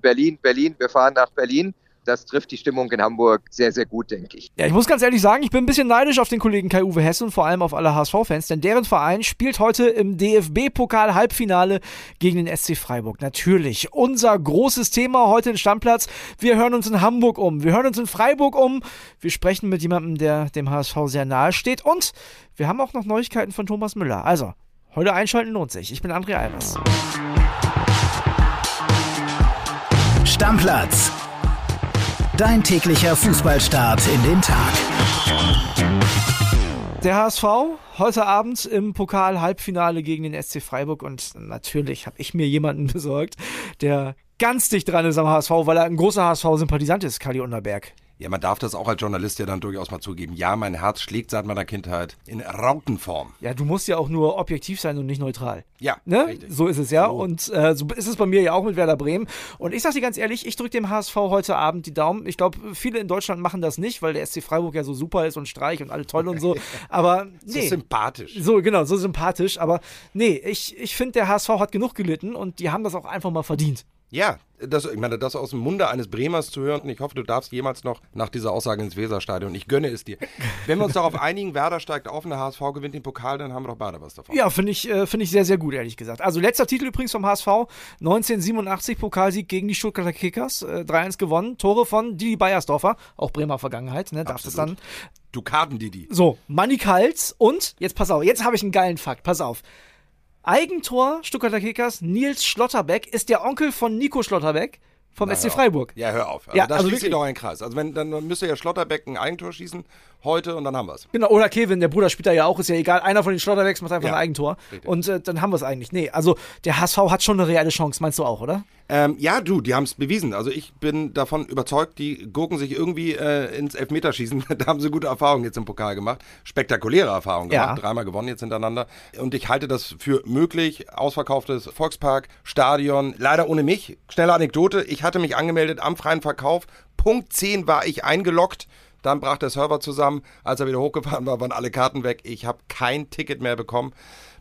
Berlin, Berlin, wir fahren nach Berlin das trifft die Stimmung in Hamburg sehr, sehr gut, denke ich. Ja, ich muss ganz ehrlich sagen, ich bin ein bisschen neidisch auf den Kollegen Kai-Uwe Hesse und vor allem auf alle HSV-Fans, denn deren Verein spielt heute im DFB-Pokal-Halbfinale gegen den SC Freiburg. Natürlich unser großes Thema heute in Stammplatz. Wir hören uns in Hamburg um, wir hören uns in Freiburg um, wir sprechen mit jemandem, der dem HSV sehr nahe steht und wir haben auch noch Neuigkeiten von Thomas Müller. Also, heute einschalten lohnt sich. Ich bin André Albers. Stammplatz Dein täglicher Fußballstart in den Tag. Der HSV heute Abend im Pokal-Halbfinale gegen den SC Freiburg und natürlich habe ich mir jemanden besorgt, der ganz dicht dran ist am HSV, weil er ein großer HSV-Sympathisant ist, Kali Unterberg. Ja, man darf das auch als Journalist ja dann durchaus mal zugeben. Ja, mein Herz schlägt seit meiner Kindheit in Rautenform. Ja, du musst ja auch nur objektiv sein und nicht neutral. Ja, ne? Richtig. So ist es ja. So. Und äh, so ist es bei mir ja auch mit Werder Bremen. Und ich sag dir ganz ehrlich, ich drücke dem HSV heute Abend die Daumen. Ich glaube, viele in Deutschland machen das nicht, weil der SC Freiburg ja so super ist und Streich und alle toll und so. Aber nee. So sympathisch. So, genau, so sympathisch. Aber nee, ich, ich finde, der HSV hat genug gelitten und die haben das auch einfach mal verdient. Ja, das, ich meine, das aus dem Munde eines Bremers zu hören, und ich hoffe, du darfst jemals noch nach dieser Aussage ins Weserstadion. Ich gönne es dir. Wenn wir uns darauf einigen, Werder steigt auf und der HSV gewinnt den Pokal, dann haben wir doch beide was davon. Ja, finde ich, äh, find ich sehr, sehr gut, ehrlich gesagt. Also letzter Titel übrigens vom HSV, 1987 Pokalsieg gegen die Stuttgarter Kickers, äh, 3-1 gewonnen, Tore von Didi Beiersdorfer, auch Bremer Vergangenheit, ne, darf das dann. Dukaten Didi. So, Manny Kals und, jetzt pass auf, jetzt habe ich einen geilen Fakt, pass auf. Eigentor Stuttgarter Kickers, Nils Schlotterbeck, ist der Onkel von Nico Schlotterbeck vom Na, SC Freiburg. Ja, hör auf. Also ja, da also schließt sich doch ein Kreis. Also wenn, dann müsste ja Schlotterbeck ein Eigentor schießen heute und dann haben wir es. Genau, oder Kevin, der Bruder spielt da ja auch, ist ja egal. Einer von den Schlotterbecks macht einfach ja, ein Eigentor. Richtig. Und äh, dann haben wir es eigentlich. Nee, also der HSV hat schon eine reelle Chance, meinst du auch, oder? Ähm, ja, du, die haben es bewiesen. Also ich bin davon überzeugt, die gurken sich irgendwie äh, ins Elfmeterschießen. da haben sie gute Erfahrungen jetzt im Pokal gemacht. Spektakuläre Erfahrungen gemacht. Ja. Dreimal gewonnen jetzt hintereinander. Und ich halte das für möglich. Ausverkauftes Volkspark, Stadion. Leider ohne mich. Schnelle Anekdote. Ich hatte mich angemeldet am freien Verkauf. Punkt 10 war ich eingeloggt. Dann brach der Server zusammen. Als er wieder hochgefahren war, waren alle Karten weg. Ich habe kein Ticket mehr bekommen.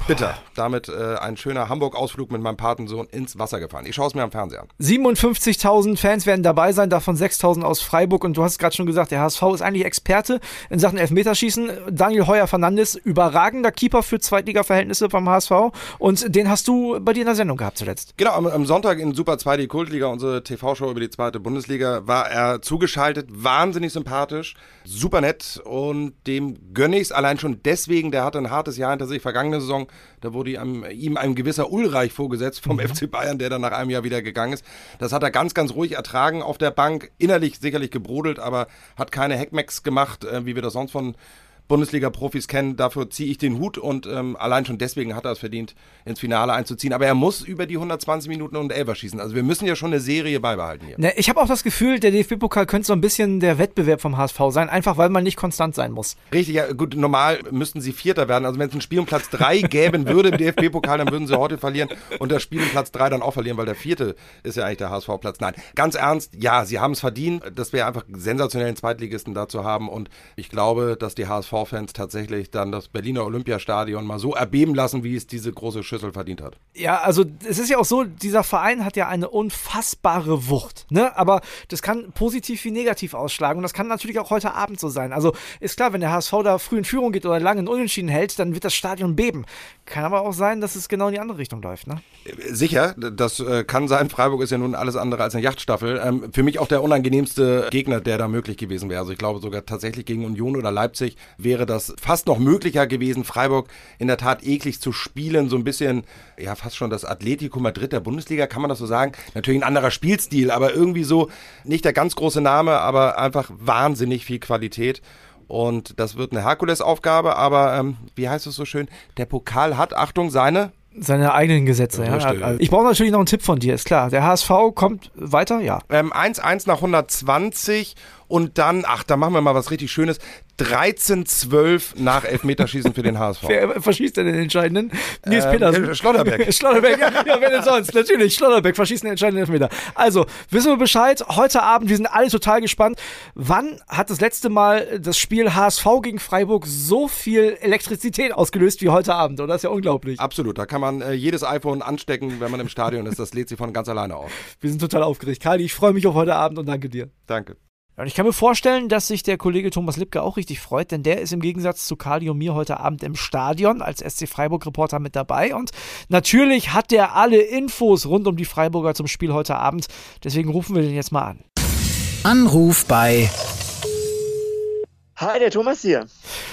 Bitter. Damit äh, ein schöner Hamburg-Ausflug mit meinem Patensohn ins Wasser gefahren. Ich schaue es mir am Fernseher an. 57.000 Fans werden dabei sein, davon 6.000 aus Freiburg. Und du hast gerade schon gesagt, der HSV ist eigentlich Experte in Sachen Elfmeterschießen. Daniel Heuer-Fernandes, überragender Keeper für Zweitliga-Verhältnisse vom HSV. Und den hast du bei dir in der Sendung gehabt zuletzt. Genau, am, am Sonntag in Super 2, die Kultliga, unsere TV-Show über die zweite Bundesliga, war er zugeschaltet. Wahnsinnig sympathisch, super nett. Und dem gönne ich es allein schon deswegen. Der hatte ein hartes Jahr hinter sich, vergangene Saison da wurde ihm, ihm ein gewisser Ulreich vorgesetzt vom mhm. FC Bayern, der dann nach einem Jahr wieder gegangen ist. Das hat er ganz, ganz ruhig ertragen auf der Bank. Innerlich sicherlich gebrodelt, aber hat keine Hackmacks gemacht, äh, wie wir das sonst von Bundesliga-Profis kennen. Dafür ziehe ich den Hut und ähm, allein schon deswegen hat er es verdient, ins Finale einzuziehen. Aber er muss über die 120 Minuten und Elfer schießen. Also wir müssen ja schon eine Serie beibehalten hier. Ne, ich habe auch das Gefühl, der DFB-Pokal könnte so ein bisschen der Wettbewerb vom HSV sein, einfach weil man nicht konstant sein muss. Richtig, ja gut, normal müssten sie Vierter werden. Also wenn es ein Spiel um Platz 3 gäben würde im DFB-Pokal, dann würden sie heute verlieren und das Spiel um Platz 3 dann auch verlieren, weil der Vierte ist ja eigentlich der HSV-Platz. Nein, ganz ernst, ja, sie haben es verdient. Das wäre einfach sensationell, einen Zweitligisten da zu haben und ich glaube, dass die HSV-Fans tatsächlich dann das Berliner Olympiastadion mal so erbeben lassen, wie es diese große Schüssel verdient hat. Ja, also es ist ja auch so, dieser Verein hat ja eine unfassbare Wucht, ne? Aber das kann positiv wie negativ ausschlagen und das kann natürlich auch heute Abend so sein. Also ist klar, wenn der HSV da früh in Führung geht oder lange in Unentschieden hält, dann wird das Stadion beben. Kann aber auch sein, dass es genau in die andere Richtung läuft, ne? Sicher, das äh, kann sein. Freiburg ist ja nun alles andere als eine Yachtstaffel. Ähm, für mich auch der unangenehmste Gegner, der da möglich gewesen wäre. Also ich glaube sogar tatsächlich gegen Union oder Leipzig wäre das fast noch möglicher gewesen, Freiburg in der Tat eklig zu spielen. So ein bisschen, ja, fast schon das Atletico Madrid der Bundesliga, kann man das so sagen? Natürlich ein anderer Spielstil, aber irgendwie so nicht der ganz große Name, aber einfach wahnsinnig viel Qualität. Und das wird eine Herkulesaufgabe, aber ähm, wie heißt es so schön? Der Pokal hat, Achtung, seine seine eigenen Gesetze. Ja, ja. Ich brauche natürlich noch einen Tipp von dir, ist klar. Der HSV kommt weiter, ja. 1-1 ähm, nach 120 und dann, ach, da machen wir mal was richtig Schönes. 13-12 nach Elfmeterschießen für den HSV. Wer verschießt denn den entscheidenden? Nils ähm, Petersen. Schlotterbeck. Schlotterbeck, ja, ja, wer denn sonst? Natürlich, Schlotterbeck verschießt den entscheidenden Elfmeter. Also, wissen wir Bescheid. Heute Abend, wir sind alle total gespannt. Wann hat das letzte Mal das Spiel HSV gegen Freiburg so viel Elektrizität ausgelöst wie heute Abend? Oder? Das ist ja unglaublich. Absolut. Da kann man äh, jedes iPhone anstecken, wenn man im Stadion ist. Das lädt sich von ganz alleine auf. Wir sind total aufgeregt. Kali, ich freue mich auf heute Abend und danke dir. Danke. Und ich kann mir vorstellen, dass sich der Kollege Thomas Lipke auch richtig freut, denn der ist im Gegensatz zu Kali und mir heute Abend im Stadion als SC Freiburg-Reporter mit dabei. Und natürlich hat der alle Infos rund um die Freiburger zum Spiel heute Abend. Deswegen rufen wir den jetzt mal an. Anruf bei. Hi, der Thomas hier.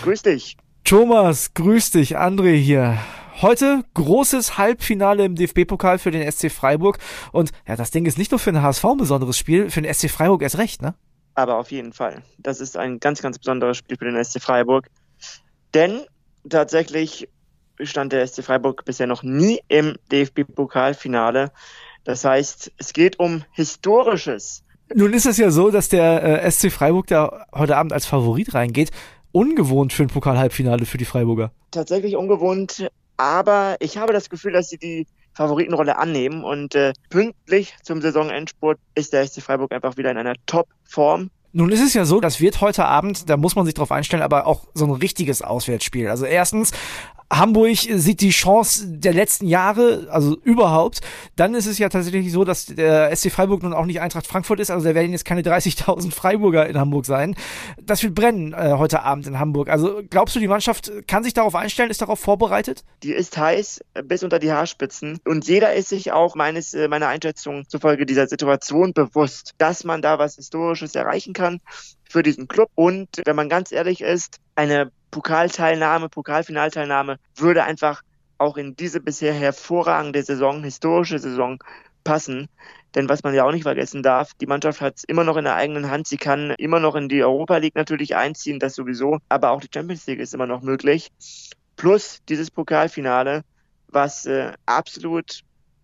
Grüß dich. Thomas, grüß dich. André hier. Heute großes Halbfinale im DFB-Pokal für den SC Freiburg. Und ja, das Ding ist nicht nur für den HSV ein besonderes Spiel, für den SC Freiburg erst recht, ne? Aber auf jeden Fall. Das ist ein ganz, ganz besonderes Spiel für den SC Freiburg. Denn tatsächlich stand der SC Freiburg bisher noch nie im DFB-Pokalfinale. Das heißt, es geht um Historisches. Nun ist es ja so, dass der äh, SC Freiburg da heute Abend als Favorit reingeht. Ungewohnt für ein Pokal-Halbfinale für die Freiburger. Tatsächlich ungewohnt, aber ich habe das Gefühl, dass sie die Favoritenrolle annehmen. Und äh, pünktlich zum Saisonendspurt ist der SC Freiburg einfach wieder in einer Top-Form. Nun ist es ja so, das wird heute Abend, da muss man sich drauf einstellen, aber auch so ein richtiges Auswärtsspiel. Also erstens Hamburg sieht die Chance der letzten Jahre, also überhaupt. Dann ist es ja tatsächlich so, dass der SC Freiburg nun auch nicht Eintracht Frankfurt ist. Also da werden jetzt keine 30.000 Freiburger in Hamburg sein. Das wird brennen äh, heute Abend in Hamburg. Also glaubst du, die Mannschaft kann sich darauf einstellen, ist darauf vorbereitet? Die ist heiß bis unter die Haarspitzen. Und jeder ist sich auch meines, äh, meiner Einschätzung zufolge dieser Situation bewusst, dass man da was Historisches erreichen kann für diesen Club. Und wenn man ganz ehrlich ist, eine Pokalteilnahme, Pokalfinalteilnahme würde einfach auch in diese bisher hervorragende Saison, historische Saison passen. Denn was man ja auch nicht vergessen darf, die Mannschaft hat es immer noch in der eigenen Hand. Sie kann immer noch in die Europa League natürlich einziehen, das sowieso. Aber auch die Champions League ist immer noch möglich. Plus dieses Pokalfinale, was äh, absolut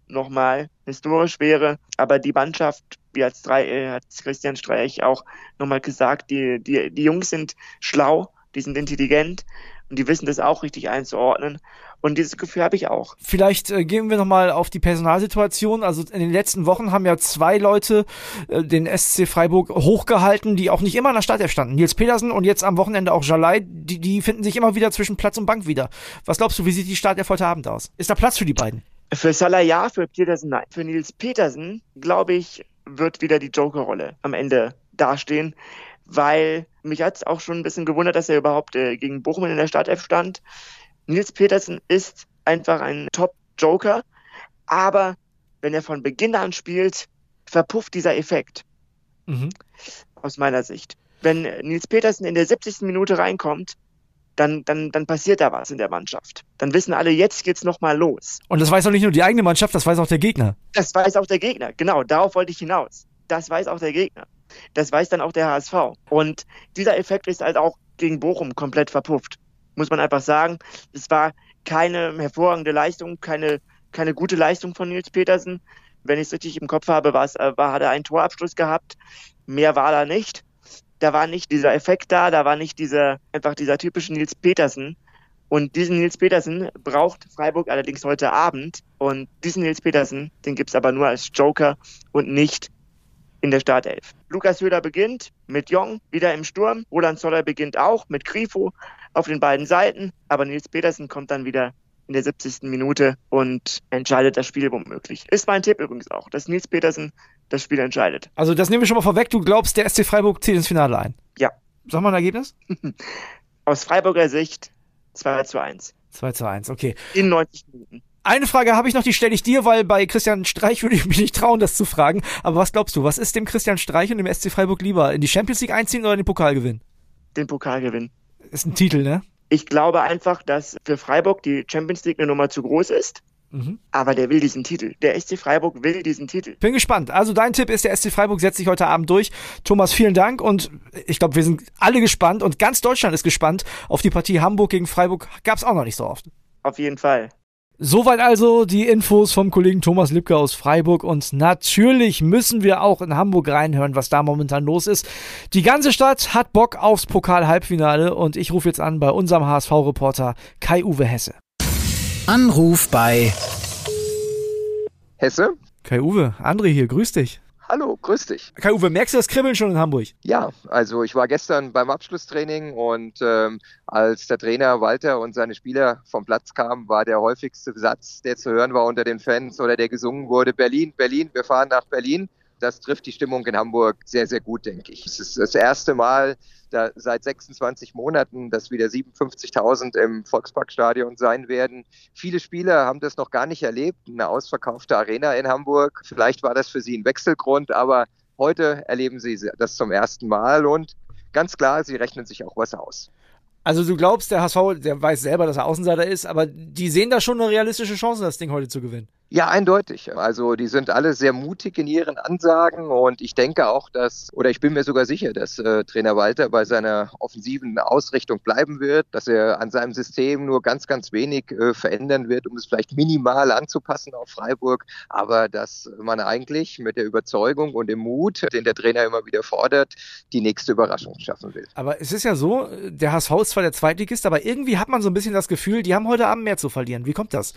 nochmal historisch wäre. Aber die Mannschaft, wie hat äh, Christian Streich auch nochmal gesagt, die, die, die Jungs sind schlau die sind intelligent und die wissen das auch richtig einzuordnen. Und dieses Gefühl habe ich auch. Vielleicht äh, gehen wir nochmal auf die Personalsituation. Also in den letzten Wochen haben ja zwei Leute äh, den SC Freiburg hochgehalten, die auch nicht immer in der Startelf standen. Nils Petersen und jetzt am Wochenende auch Jalai, die, die finden sich immer wieder zwischen Platz und Bank wieder. Was glaubst du, wie sieht die Startelf heute Abend aus? Ist da Platz für die beiden? Für Salah ja, für Petersen nein. Für Nils Petersen, glaube ich, wird wieder die Joker-Rolle am Ende dastehen weil mich hat es auch schon ein bisschen gewundert, dass er überhaupt äh, gegen Bochum in der Startelf stand. Nils Petersen ist einfach ein Top-Joker, aber wenn er von Beginn an spielt, verpufft dieser Effekt. Mhm. Aus meiner Sicht. Wenn Nils Petersen in der 70. Minute reinkommt, dann, dann, dann passiert da was in der Mannschaft. Dann wissen alle, jetzt geht's nochmal los. Und das weiß auch nicht nur die eigene Mannschaft, das weiß auch der Gegner. Das weiß auch der Gegner, genau, darauf wollte ich hinaus. Das weiß auch der Gegner. Das weiß dann auch der HSV. Und dieser Effekt ist halt auch gegen Bochum komplett verpufft. Muss man einfach sagen. Es war keine hervorragende Leistung, keine, keine gute Leistung von Nils Petersen. Wenn ich es richtig im Kopf habe, war es, äh, war, hat er einen Torabschluss gehabt. Mehr war da nicht. Da war nicht dieser Effekt da, da war nicht dieser, einfach dieser typische Nils Petersen. Und diesen Nils Petersen braucht Freiburg allerdings heute Abend. Und diesen Nils Petersen, den gibt's aber nur als Joker und nicht in der Startelf. Lukas Höder beginnt mit Jong wieder im Sturm. Roland Zoller beginnt auch mit Grifo auf den beiden Seiten. Aber Nils Petersen kommt dann wieder in der 70. Minute und entscheidet das Spiel womöglich. Ist mein Tipp übrigens auch, dass Nils Petersen das Spiel entscheidet. Also das nehmen wir schon mal vorweg. Du glaubst, der SC Freiburg zieht ins Finale ein? Ja. Sag mal ein Ergebnis? Aus Freiburger Sicht 2 zu 1. 2 zu 1, okay. In 90 Minuten. Eine Frage habe ich noch, die stelle ich dir, weil bei Christian Streich würde ich mich nicht trauen, das zu fragen. Aber was glaubst du, was ist dem Christian Streich und dem SC Freiburg lieber? In die Champions League einziehen oder den Pokal gewinnen? Den Pokal gewinnen. Ist ein Titel, ne? Ich glaube einfach, dass für Freiburg die Champions League eine Nummer zu groß ist. Mhm. Aber der will diesen Titel. Der SC Freiburg will diesen Titel. Bin gespannt. Also dein Tipp ist, der SC Freiburg setzt sich heute Abend durch. Thomas, vielen Dank und ich glaube, wir sind alle gespannt und ganz Deutschland ist gespannt auf die Partie Hamburg gegen Freiburg. Gab es auch noch nicht so oft. Auf jeden Fall. Soweit also die Infos vom Kollegen Thomas Lipke aus Freiburg und natürlich müssen wir auch in Hamburg reinhören, was da momentan los ist. Die ganze Stadt hat Bock aufs Pokal-Halbfinale und ich rufe jetzt an bei unserem HSV-Reporter Kai-Uwe Hesse. Anruf bei Hesse? Kai-Uwe, André hier, grüß dich. Hallo, grüß dich. Kai-Uwe, merkst du das Kribbeln schon in Hamburg? Ja, also ich war gestern beim Abschlusstraining und ähm, als der Trainer Walter und seine Spieler vom Platz kamen, war der häufigste Satz, der zu hören war unter den Fans oder der gesungen wurde, Berlin, Berlin, wir fahren nach Berlin. Das trifft die Stimmung in Hamburg sehr, sehr gut, denke ich. Es ist das erste Mal da seit 26 Monaten, dass wieder 57.000 im Volksparkstadion sein werden. Viele Spieler haben das noch gar nicht erlebt, eine ausverkaufte Arena in Hamburg. Vielleicht war das für sie ein Wechselgrund, aber heute erleben sie das zum ersten Mal und ganz klar, sie rechnen sich auch was aus. Also du glaubst, der HSV, der weiß selber, dass er Außenseiter ist, aber die sehen da schon eine realistische Chance, das Ding heute zu gewinnen. Ja, eindeutig. Also die sind alle sehr mutig in ihren Ansagen und ich denke auch, dass, oder ich bin mir sogar sicher, dass äh, Trainer Walter bei seiner offensiven Ausrichtung bleiben wird, dass er an seinem System nur ganz, ganz wenig äh, verändern wird, um es vielleicht minimal anzupassen auf Freiburg, aber dass man eigentlich mit der Überzeugung und dem Mut, den der Trainer immer wieder fordert, die nächste Überraschung schaffen will. Aber es ist ja so, der HSV ist zwar der Zweitligist, aber irgendwie hat man so ein bisschen das Gefühl, die haben heute Abend mehr zu verlieren. Wie kommt das?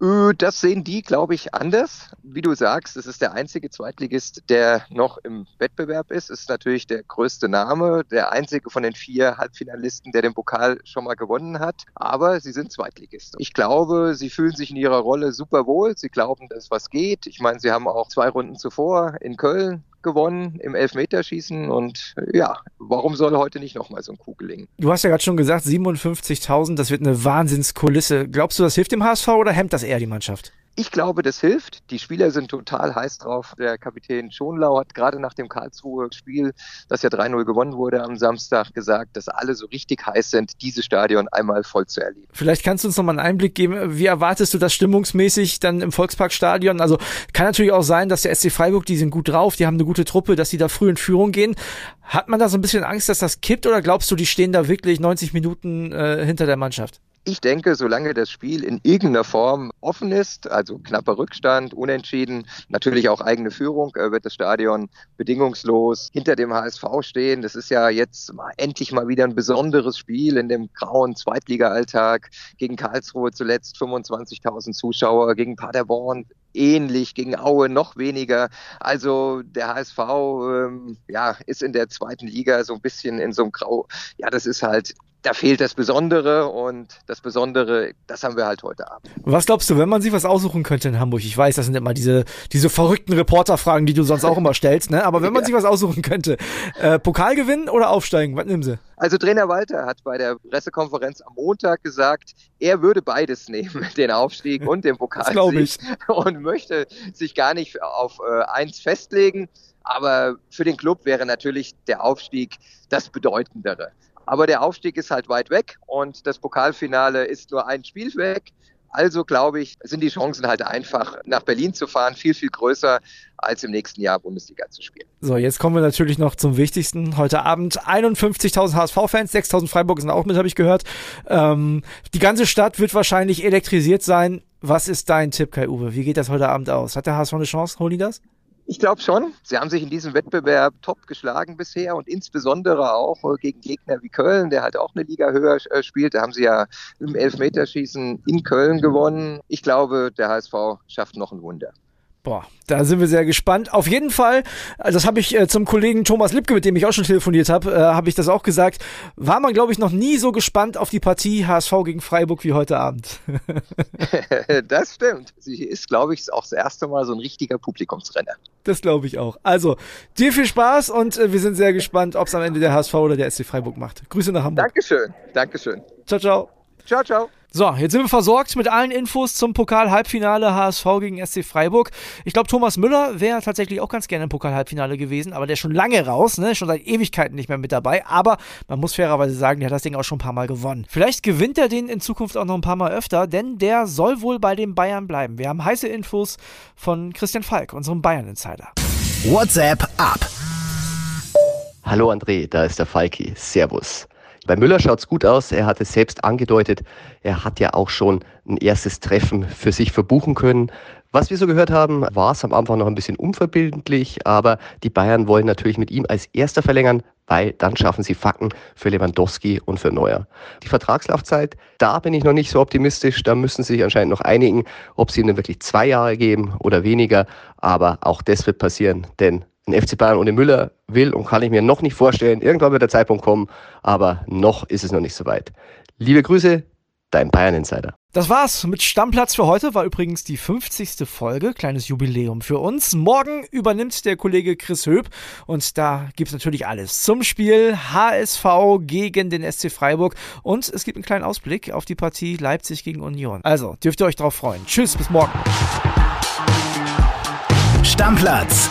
Äh, das sehen die, glaube ich, anders. Wie du sagst, es ist der einzige Zweitligist, der noch im Wettbewerb ist. Es ist natürlich der größte Name, der einzige von den vier Halbfinalisten, der den Pokal schon mal gewonnen hat. Aber sie sind Zweitligist. Ich glaube, sie fühlen sich in ihrer Rolle super wohl. Sie glauben, dass was geht. Ich meine, sie haben auch zwei Runden zuvor in Köln gewonnen im Elfmeterschießen und ja, warum soll heute nicht nochmal so ein Coup gelingen? Du hast ja gerade schon gesagt, 57.000, das wird eine Wahnsinnskulisse. Glaubst du, das hilft dem HSV oder hemmt das eher die Mannschaft? Ich glaube, das hilft. Die Spieler sind total heiß drauf. Der Kapitän Schonlau hat gerade nach dem Karlsruhe-Spiel, das ja 3-0 gewonnen wurde am Samstag, gesagt, dass alle so richtig heiß sind, dieses Stadion einmal voll zu erleben. Vielleicht kannst du uns noch mal einen Einblick geben. Wie erwartest du das stimmungsmäßig dann im Volksparkstadion? Also kann natürlich auch sein, dass der SC Freiburg, die sind gut drauf, die haben eine gute Truppe, dass die da früh in Führung gehen. Hat man da so ein bisschen Angst, dass das kippt oder glaubst du, die stehen da wirklich 90 Minuten äh, hinter der Mannschaft? Ich denke, solange das Spiel in irgendeiner Form offen ist, also knapper Rückstand, unentschieden, natürlich auch eigene Führung, äh, wird das Stadion bedingungslos hinter dem HSV stehen. Das ist ja jetzt mal endlich mal wieder ein besonderes Spiel in dem grauen Zweitliga-Alltag. Gegen Karlsruhe zuletzt 25.000 Zuschauer, gegen Paderborn ähnlich, gegen Aue noch weniger. Also der HSV ähm, ja, ist in der zweiten Liga so ein bisschen in so einem Grau. Ja, das ist halt da fehlt das Besondere und das Besondere, das haben wir halt heute Abend. Was glaubst du, wenn man sich was aussuchen könnte in Hamburg? Ich weiß, das sind immer diese, diese verrückten Reporterfragen, die du sonst auch immer stellst, ne? Aber wenn man ja. sich was aussuchen könnte, äh, Pokal gewinnen oder aufsteigen? Was nehmen sie? Also Trainer Walter hat bei der Pressekonferenz am Montag gesagt, er würde beides nehmen, den Aufstieg und den Pokal. glaube ich. Und möchte sich gar nicht auf äh, eins festlegen. Aber für den Club wäre natürlich der Aufstieg das Bedeutendere. Aber der Aufstieg ist halt weit weg und das Pokalfinale ist nur ein Spiel weg. Also glaube ich, sind die Chancen halt einfach, nach Berlin zu fahren, viel, viel größer, als im nächsten Jahr Bundesliga zu spielen. So, jetzt kommen wir natürlich noch zum Wichtigsten. Heute Abend 51.000 HSV-Fans, 6.000 Freiburg sind auch mit, habe ich gehört. Ähm, die ganze Stadt wird wahrscheinlich elektrisiert sein. Was ist dein Tipp, Kai-Uwe? Wie geht das heute Abend aus? Hat der HSV eine Chance? Holen die das? Ich glaube schon. Sie haben sich in diesem Wettbewerb top geschlagen bisher und insbesondere auch äh, gegen Gegner wie Köln, der halt auch eine Liga höher äh, spielt. Da haben sie ja im Elfmeterschießen in Köln gewonnen. Ich glaube, der HSV schafft noch ein Wunder. Boah, da sind wir sehr gespannt. Auf jeden Fall, äh, das habe ich äh, zum Kollegen Thomas Lipke, mit dem ich auch schon telefoniert habe, äh, habe ich das auch gesagt, war man, glaube ich, noch nie so gespannt auf die Partie HSV gegen Freiburg wie heute Abend. das stimmt. Sie ist, glaube ich, auch das erste Mal so ein richtiger Publikumsrenner. Das glaube ich auch. Also, dir viel Spaß und äh, wir sind sehr gespannt, ob es am Ende der HSV oder der SC Freiburg macht. Grüße nach Hamburg. Dankeschön. Dankeschön. Ciao, ciao. Ciao, ciao. So, jetzt sind wir versorgt mit allen Infos zum Pokal-Halbfinale HSV gegen SC Freiburg. Ich glaube, Thomas Müller wäre tatsächlich auch ganz gerne im Pokal-Halbfinale gewesen, aber der ist schon lange raus, ne? schon seit Ewigkeiten nicht mehr mit dabei. Aber man muss fairerweise sagen, der hat das Ding auch schon ein paar Mal gewonnen. Vielleicht gewinnt er den in Zukunft auch noch ein paar Mal öfter, denn der soll wohl bei den Bayern bleiben. Wir haben heiße Infos von Christian Falk, unserem Bayern-Insider. WhatsApp ab. Hallo André, da ist der Falki. Servus. Bei Müller schaut es gut aus. Er hat es selbst angedeutet. Er hat ja auch schon ein erstes Treffen für sich verbuchen können. Was wir so gehört haben, war es am Anfang noch ein bisschen unverbindlich, aber die Bayern wollen natürlich mit ihm als erster verlängern, weil dann schaffen sie Facken für Lewandowski und für Neuer. Die Vertragslaufzeit, da bin ich noch nicht so optimistisch. Da müssen sie sich anscheinend noch einigen, ob sie ihm dann wirklich zwei Jahre geben oder weniger. Aber auch das wird passieren, denn ein FC Bayern ohne Müller will und kann ich mir noch nicht vorstellen. Irgendwann wird der Zeitpunkt kommen, aber noch ist es noch nicht so weit. Liebe Grüße, dein Bayern Insider. Das war's mit Stammplatz für heute. War übrigens die 50. Folge. Kleines Jubiläum für uns. Morgen übernimmt der Kollege Chris Höp und da gibt's natürlich alles zum Spiel HSV gegen den SC Freiburg und es gibt einen kleinen Ausblick auf die Partie Leipzig gegen Union. Also dürft ihr euch drauf freuen. Tschüss, bis morgen. Stammplatz.